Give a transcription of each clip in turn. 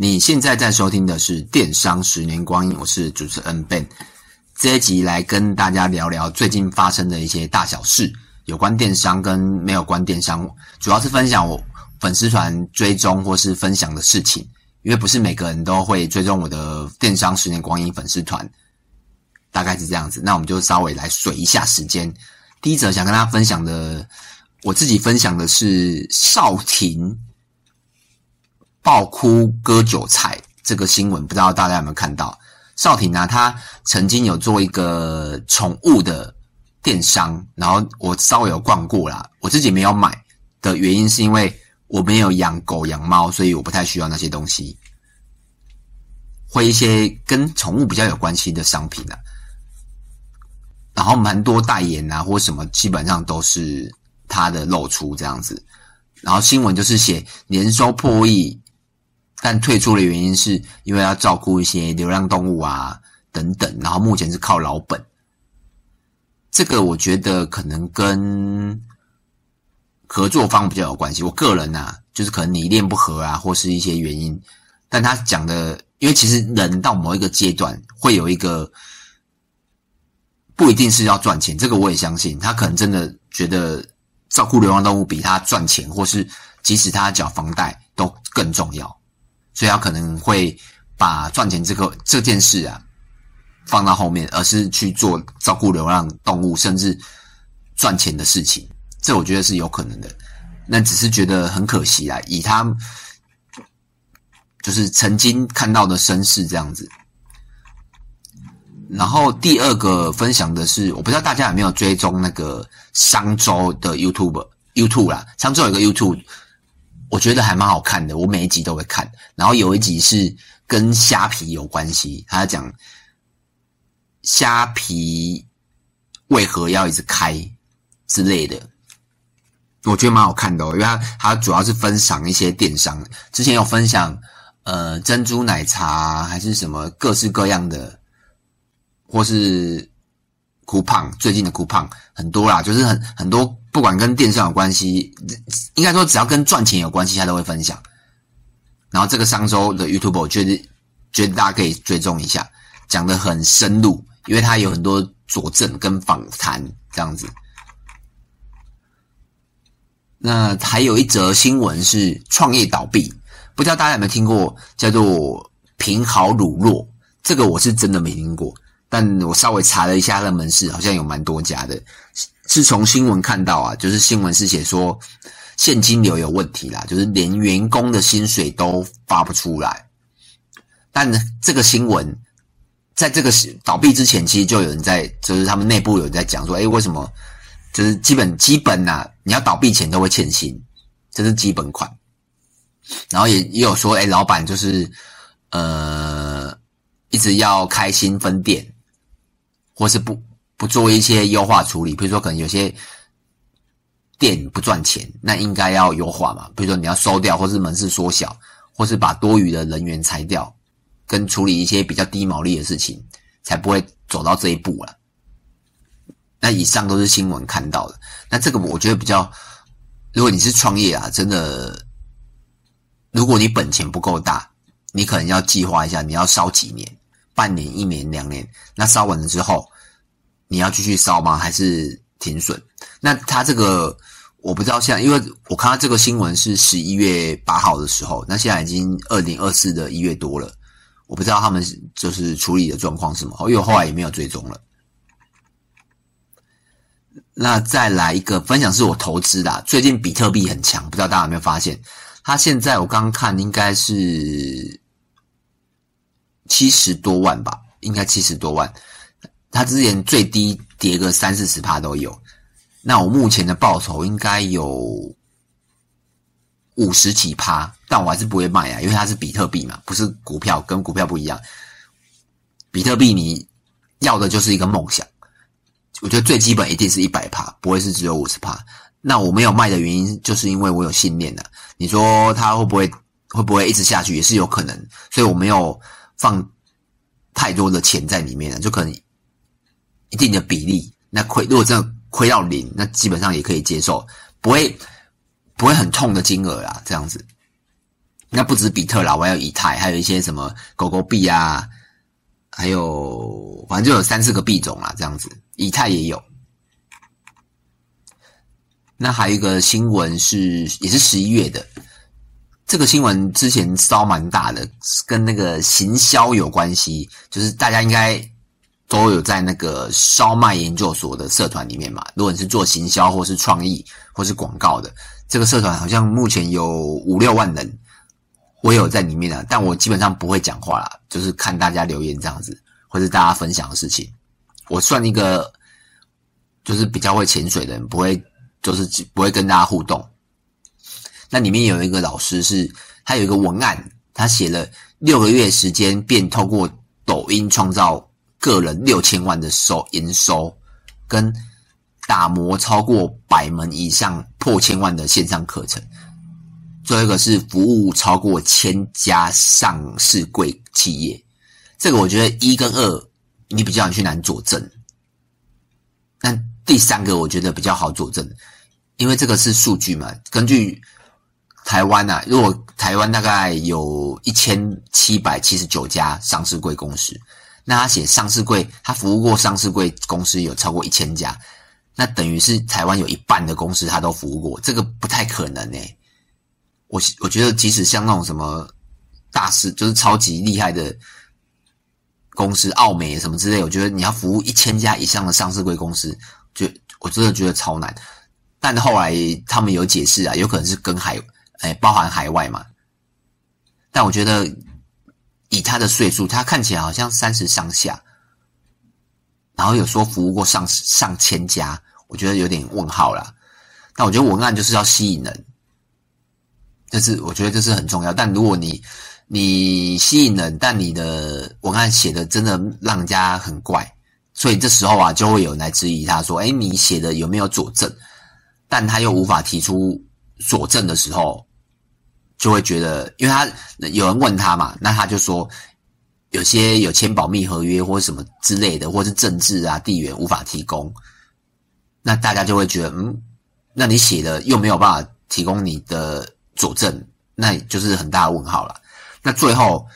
你现在在收听的是《电商十年光阴》，我是主持人 Ben。这一集来跟大家聊聊最近发生的一些大小事，有关电商跟没有关电商，主要是分享我粉丝团追踪或是分享的事情。因为不是每个人都会追踪我的《电商十年光阴》粉丝团，大概是这样子。那我们就稍微来水一下时间。第一则想跟大家分享的，我自己分享的是少婷。爆哭割韭菜这个新闻，不知道大家有没有看到？少婷啊，她曾经有做一个宠物的电商，然后我稍微有逛过啦。我自己没有买的原因是因为我没有养狗养猫，所以我不太需要那些东西。会一些跟宠物比较有关系的商品啊，然后蛮多代言啊或什么，基本上都是他的露出这样子。然后新闻就是写年收破亿。但退出的原因是因为要照顾一些流浪动物啊等等，然后目前是靠老本。这个我觉得可能跟合作方比较有关系。我个人呐、啊，就是可能理念不合啊，或是一些原因。但他讲的，因为其实人到某一个阶段会有一个不一定是要赚钱，这个我也相信。他可能真的觉得照顾流浪动物比他赚钱，或是即使他缴房贷都更重要。所以他可能会把赚钱这个这件事啊放到后面，而是去做照顾流浪动物甚至赚钱的事情。这我觉得是有可能的。那只是觉得很可惜啊，以他就是曾经看到的身世这样子。然后第二个分享的是，我不知道大家有没有追踪那个商周的 YouTube YouTube 啦，商周有个 YouTube。我觉得还蛮好看的，我每一集都会看。然后有一集是跟虾皮有关系，他讲虾皮为何要一直开之类的，我觉得蛮好看的哦。因为他他主要是分享一些电商，之前有分享呃珍珠奶茶还是什么各式各样的，或是 coupon，最近的 coupon 很多啦，就是很很多。不管跟电商有关系，应该说只要跟赚钱有关系，他都会分享。然后这个商周的 YouTube，我觉得觉得大家可以追踪一下，讲得很深入，因为他有很多佐证跟访谈这样子。那还有一则新闻是创业倒闭，不知道大家有没有听过叫做平好乳酪？这个我是真的没听过，但我稍微查了一下他的门市，好像有蛮多家的。是从新闻看到啊，就是新闻是写说现金流有问题啦，就是连员工的薪水都发不出来。但这个新闻在这个倒闭之前，其实就有人在，就是他们内部有人在讲说，诶，为什么？就是基本基本呐、啊，你要倒闭前都会欠薪，这是基本款。然后也也有说，诶，老板就是呃一直要开新分店，或是不。不做一些优化处理，比如说可能有些店不赚钱，那应该要优化嘛。比如说你要收掉，或是门市缩小，或是把多余的人员裁掉，跟处理一些比较低毛利的事情，才不会走到这一步了。那以上都是新闻看到的。那这个我觉得比较，如果你是创业啊，真的，如果你本钱不够大，你可能要计划一下，你要烧几年，半年、一年、两年，那烧完了之后。你要继续烧吗？还是停损？那他这个我不知道，现在因为我看到这个新闻是十一月八号的时候，那现在已经二零二四的一月多了，我不知道他们就是处理的状况是什么，因为我后来也没有追踪了。那再来一个分享是我投资的，最近比特币很强，不知道大家有没有发现？它现在我刚看应该是七十多万吧，应该七十多万。它之前最低跌个三四十趴都有，那我目前的报酬应该有五十几趴，但我还是不会卖啊，因为它是比特币嘛，不是股票，跟股票不一样。比特币你要的就是一个梦想，我觉得最基本一定是一百趴，不会是只有五十趴。那我没有卖的原因，就是因为我有信念的。你说它会不会会不会一直下去，也是有可能，所以我没有放太多的钱在里面的，就可能。一定的比例，那亏如果真的亏到零，那基本上也可以接受，不会不会很痛的金额啦，这样子。那不止比特啦，我还有以太，还有一些什么狗狗币啊，还有反正就有三四个币种啦，这样子。以太也有。那还有一个新闻是，也是十一月的。这个新闻之前烧蛮大的，跟那个行销有关系，就是大家应该都有在那个烧麦研究所的社团里面嘛。如果你是做行销或是创意或是广告的，这个社团好像目前有五六万人。我有在里面啊，但我基本上不会讲话啦，就是看大家留言这样子，或是大家分享的事情。我算一个，就是比较会潜水的人，不会，就是不会跟大家互动。那里面有一个老师是，他有一个文案，他写了六个月时间，便透过抖音创造个人六千万的收营收，跟打磨超过百门以上破千万的线上课程。最后一个是服务超过千家上市贵企业，这个我觉得一跟二你比较去难佐证，但第三个我觉得比较好佐证，因为这个是数据嘛。根据台湾啊，如果台湾大概有一千七百七十九家上市贵公司，那他写上市柜，他服务过上市柜公司有超过一千家，那等于是台湾有一半的公司他都服务过，这个不太可能诶、我我觉得，即使像那种什么大师，就是超级厉害的公司，奥美什么之类，我觉得你要服务一千家以上的上市柜公司，就我真的觉得超难。但后来他们有解释啊，有可能是跟海，哎，包含海外嘛。但我觉得以他的岁数，他看起来好像三十上下，然后有说服务过上上千家，我觉得有点问号啦。但我觉得文案就是要吸引人。这是我觉得这是很重要，但如果你你吸引人，但你的文案写的真的让人家很怪，所以这时候啊就会有人来质疑他说：“哎，你写的有没有佐证？”但他又无法提出佐证的时候，就会觉得，因为他有人问他嘛，那他就说有些有签保密合约或者什么之类的，或是政治啊、地缘无法提供，那大家就会觉得，嗯，那你写的又没有办法提供你的。佐证，那就是很大的问号了。那最后，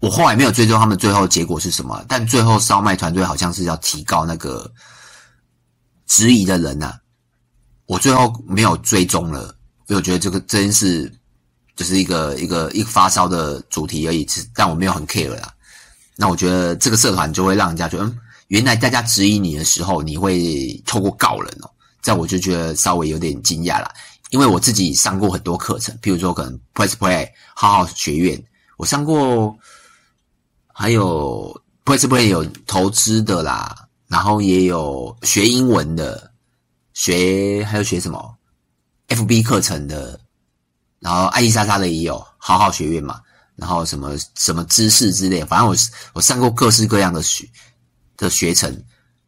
我后来没有追踪他们最后结果是什么，但最后烧麦团队好像是要提告那个质疑的人呐、我最后没有追踪了，因为我觉得这个真是就是一个一个一个发烧的主题而已，但我没有很 care 啦。那我觉得这个社团就会让人家觉得，嗯，原来大家质疑你的时候，你会透过告人哦，这样我就觉得稍微有点惊讶啦。因为我自己上过很多课程，譬如说可能 Press Play 好好学院，我上过，还有 Press Play 有投资的啦，然后也有学英文的，学还有学什么 FB 课程的，然后爱莉莎莎的也有好好学院嘛，然后什么什么知识之类，反正我我上过各式各样的学的学程。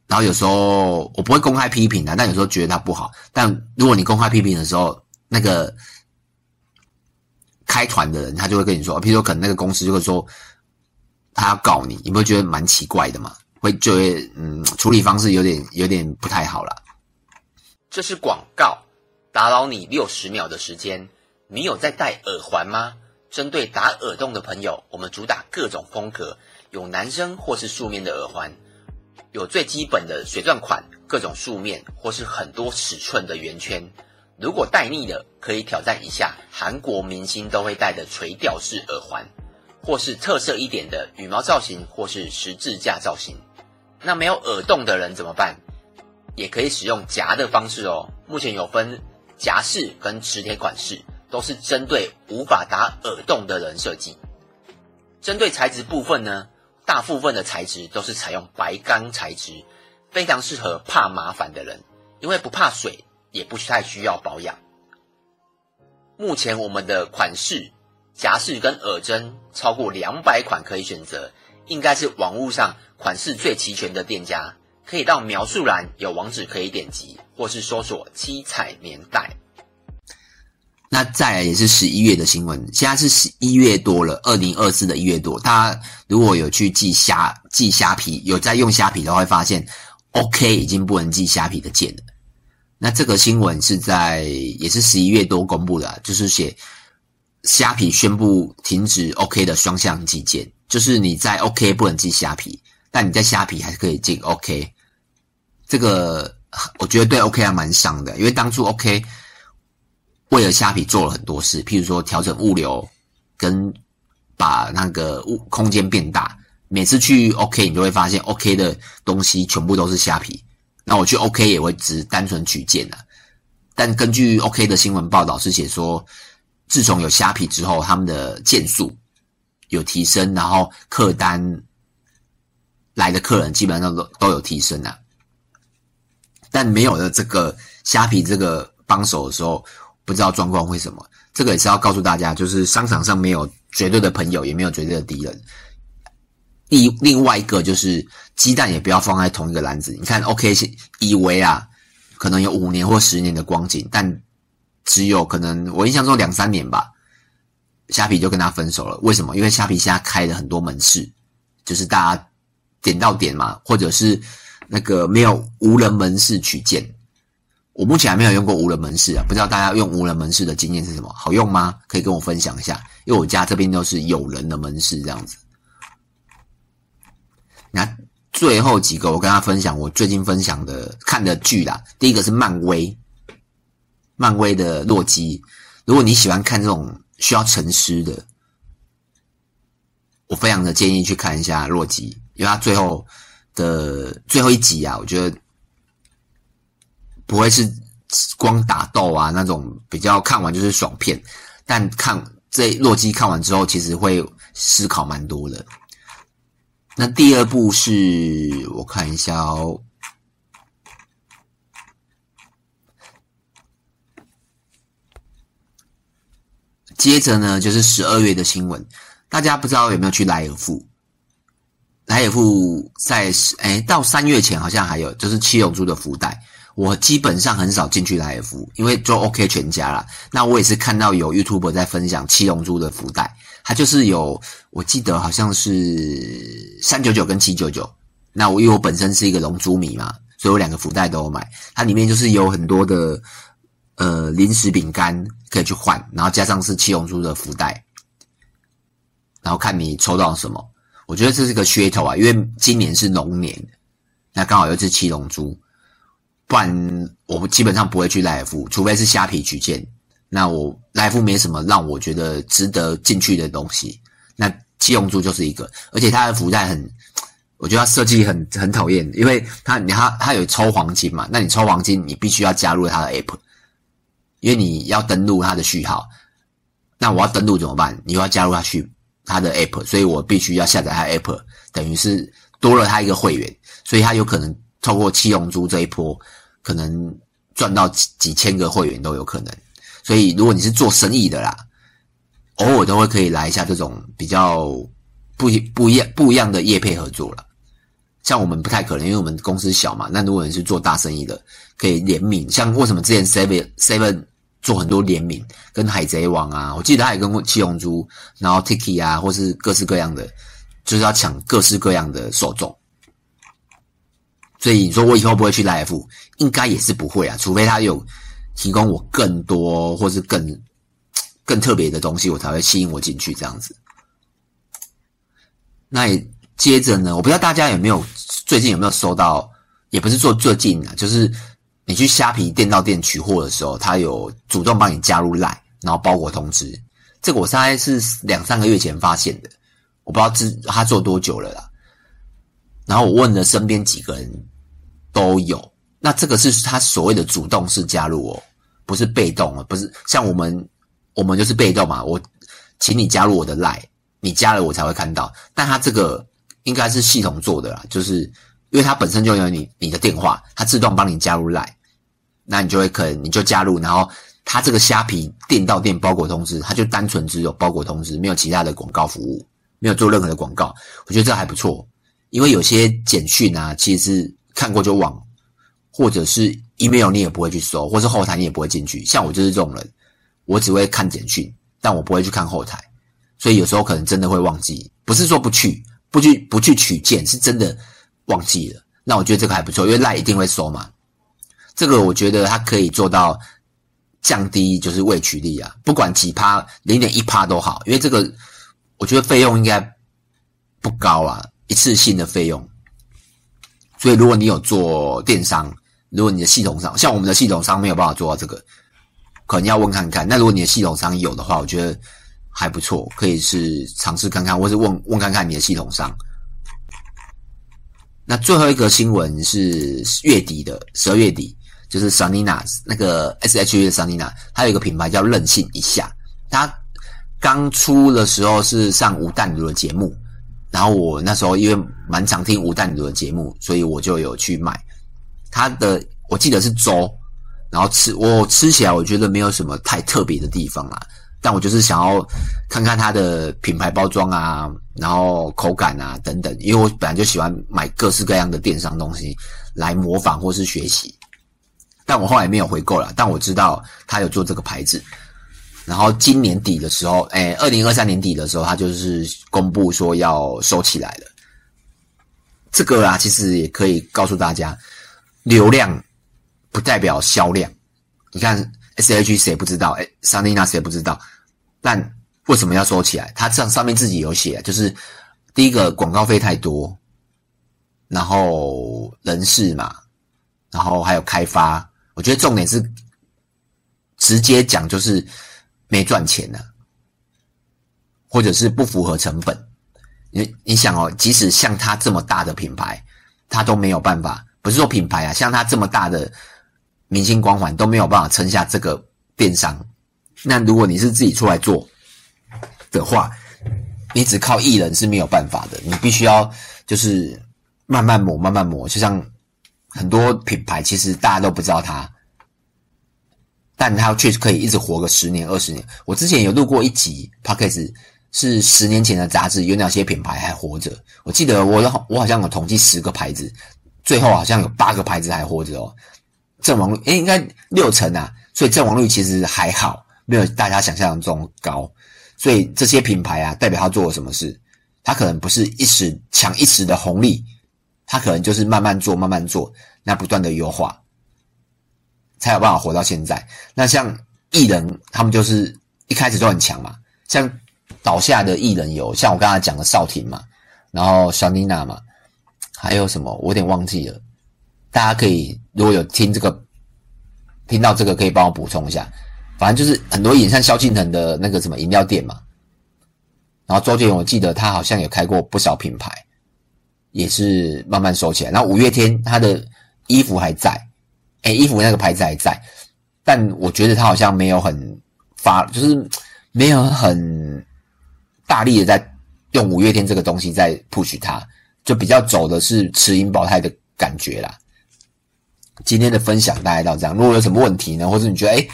然后有时候我不会公开批评的，但有时候觉得他不好。但如果你公开批评的时候，那个开团的人他就会跟你说，譬如说可能那个公司就会说他要告你，你不会觉得蛮奇怪的吗？会就会嗯，处理方式有点有点不太好啦。这是广告，打扰你六十秒的时间。你有在戴耳环吗？针对打耳洞的朋友，我们主打各种风格，有男生或是素面的耳环。有最基本的水钻款，各种素面或是很多尺寸的圆圈。如果戴腻了，可以挑战一下韩国明星都会戴的垂吊式耳环，或是特色一点的羽毛造型，或是十字架造型。那没有耳洞的人怎么办？也可以使用夹的方式哦。目前有分夹式跟磁铁款式，都是针对无法打耳洞的人设计。针对材质部分呢？大部分的材质都是采用白钢材质，非常适合怕麻烦的人，因为不怕水，也不太需要保养。目前我们的款式、夹式跟耳针超过两百款可以选择，应该是网络上款式最齐全的店家。可以到描述栏有网址可以点击，或是搜索七彩棉袋。那再来也是十一月的新闻，现在是十一月多了，二零二四的一月多。大家如果有去寄虾、寄虾皮，有在用虾皮的话，会发现 OK 已经不能寄虾皮的件了。那这个新闻是在也是十一月多公布的，就是写虾皮宣布停止 OK 的双向寄件，就是你在 OK 不能寄虾皮，但你在虾皮还是可以进 OK。这个我觉得对 OK 还蛮伤的，因为当初 OK 为了虾皮做了很多事，譬如说调整物流，跟把那个物空间变大。每次去 OK，你就会发现 OK 的东西全部都是虾皮。那我去 OK 也会只单纯取件啊。但根据 OK 的新闻报道是写说，自从有虾皮之后，他们的件数有提升，然后客单来的客人基本上都都有提升啊。但没有了这个虾皮这个帮手的时候，不知道状况会什么。这个也是要告诉大家，就是商场上没有绝对的朋友，也没有绝对的敌人。另另外一个就是鸡蛋也不要放在同一个篮子。你看，OK 以为啊，可能有五年或十年的光景，但只有可能我印象中两三年吧，虾皮就跟他分手了。为什么？因为虾皮现在开了很多门市，就是大家点到点嘛，或者是那个没有无人门市取件。我目前还没有用过无人门市啊，不知道大家用无人门市的经验是什么？好用吗？可以跟我分享一下，因为我家这边都是有人的门市这样子。那最后几个，我跟他分享我最近分享的看的剧啦。第一个是漫威，漫威的洛基。如果你喜欢看这种需要沉思的，我非常的建议去看一下洛基，因为他最后的最后一集啊，我觉得不会是光打斗啊那种比较看完就是爽片，但看这洛基看完之后，其实会思考蛮多的。那第二部是我看一下哦，接着呢就是十二月的新闻，大家不知道有没有去莱尔富？莱尔富在诶到三月前好像还有，就是七龙珠的福袋。我基本上很少进去莱尔富，因为就 OK 全家啦。那我也是看到有 YouTube 在分享七龙珠的福袋，它就是有，我记得好像是三九九跟七九九。那我因为我本身是一个龙珠迷嘛，所以我两个福袋都有买。它里面就是有很多的呃零食饼干可以去换，然后加上是七龙珠的福袋，然后看你抽到什么。我觉得这是个噱头啊，因为今年是龙年，那刚好又是七龙珠。不然我基本上不会去莱尔富，除非是虾皮取件。那我莱尔富没什么让我觉得值得进去的东西。那七龙珠就是一个，而且它的福袋很，我觉得它设计很很讨厌，因为它你它它有抽黄金嘛，那你抽黄金你必须要加入它的 app，因为你要登录它的序号。那我要登录怎么办？你又要加入它去它的 app，所以我必须要下载它 app，等于是多了它一个会员，所以它有可能。透过七龙珠这一波，可能赚到几几千个会员都有可能。所以，如果你是做生意的啦，偶尔都会可以来一下这种比较不不一样不一样的业配合作了。像我们不太可能，因为我们公司小嘛。那如果你是做大生意的，可以联名。像为什么之前 Seven Seven 做很多联名，跟海贼王啊，我记得他也跟七龙珠，然后 Tiki 啊，或是各式各样的，就是要抢各式各样的受众。所以你说我以后不会去 Life，，应该也是不会啊，除非他有提供我更多或是更更特别的东西，我才会吸引我进去这样子。那也接着呢，我不知道大家有没有最近有没有收到，也不是说最近啊，就是你去虾皮店到店取货的时候，他有主动帮你加入 LINE，然后包裹通知。这个我大概是两三个月前发现的，我不知道之他做多久了啦。然后我问了身边几个人，都有。那这个是他所谓的主动式加入哦，不是被动哦，不是像我们，我们就是被动嘛。我请你加入我的 LINE，你加了我才会看到。但他这个应该是系统做的啦，就是因为他本身就有你你的电话，他自动帮你加入 LINE，那你就会可能你就加入，然后他这个虾皮店到店包裹通知，他就单纯只有包裹通知，没有其他的广告服务，没有做任何的广告。我觉得这还不错。因为有些简讯啊，其实是看过就忘，或者是 email 你也不会去收，或是后台你也不会进去。像我就是这种人，我只会看简讯，但我不会去看后台，所以有时候可能真的会忘记。不是说不去，不去不去取件，是真的忘记了。那我觉得这个还不错，因为赖一定会收嘛。这个我觉得它可以做到降低就是未取利啊，不管几趴，零点一趴都好，因为这个我觉得费用应该不高啊，一次性的费用。所以如果你有做电商，如果你的系统上像我们的系统上没有办法做到这个，可能要问看看。那如果你的系统上有的话，我觉得还不错，可以是尝试看看，或是问问看看你的系统上。那最后一个新闻是月底的十二月底，就是 Sanina 那个 SHE 的 Sanina，它有一个品牌叫任性一下。它刚出的时候是上吴淡如的节目，然后我那时候因为蛮常听吴淡如的节目，所以我就有去买它的。我记得是粥，然后吃我吃起来我觉得没有什么太特别的地方啦。但我就是想要看看它的品牌包装啊，然后口感啊等等，因为我本来就喜欢买各式各样的电商东西来模仿或是学习。但我后来没有回购了，但我知道他有做这个牌子。然后今年底的时候，哎，二零二三年底的时候，他就是公布说要收起来了。这个啊，其实也可以告诉大家，流量不代表销量。你看 SH 谁不知道？哎，Sanina 谁不知道？但为什么要收起来？他上上面自己有写，就是第一个广告费太多，然后人事嘛，然后还有开发。我觉得重点是直接讲，就是没赚钱呢，或者是不符合成本。你你想哦，即使像它这么大的品牌，它都没有办法。不是说品牌啊，像它这么大的明星光环都没有办法撑下这个电商。那如果你是自己出来做的话，你只靠艺人是没有办法的，你必须要就是慢慢磨，慢慢磨。就像很多品牌，其实大家都不知道它，但它确实可以一直活个十年、二十年。我之前有录过一集 Podcast，是十年前的杂志，有哪些品牌还活着？我记得我我好像有统计十个牌子，最后好像有八个牌子还活着哦。阵亡率诶，应该六成啊，所以阵亡率其实还好。没有大家想象中高，所以这些品牌啊，代表他做了什么事？他可能不是一时抢一时的红利，他可能就是慢慢做，慢慢做，那不断的优化，才有办法活到现在。那像艺人，他们就是一开始都很强嘛。像倒下的艺人有，像我刚才讲的少廷嘛，然后小妮娜嘛，还有什么我有点忘记了。大家可以如果有听这个，听到这个可以帮我补充一下。反正就是很多演像萧敬腾的那个什么饮料店嘛，然后周杰伦我记得他好像有开过不少品牌，也是慢慢收起来。然后五月天他的衣服还在，诶，衣服那个牌子还在，但我觉得他好像没有很发，就是没有很大力的在用五月天这个东西在 push 它，就比较走的是持盈保泰的感觉啦。今天的分享大概到这样，如果有什么问题呢，或者你觉得诶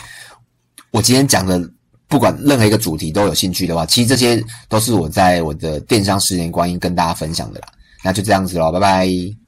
我今天讲的，不管任何一个主题都有兴趣的话，其实这些都是我在我的电商十年光阴跟大家分享的啦。那就这样子喽，拜拜。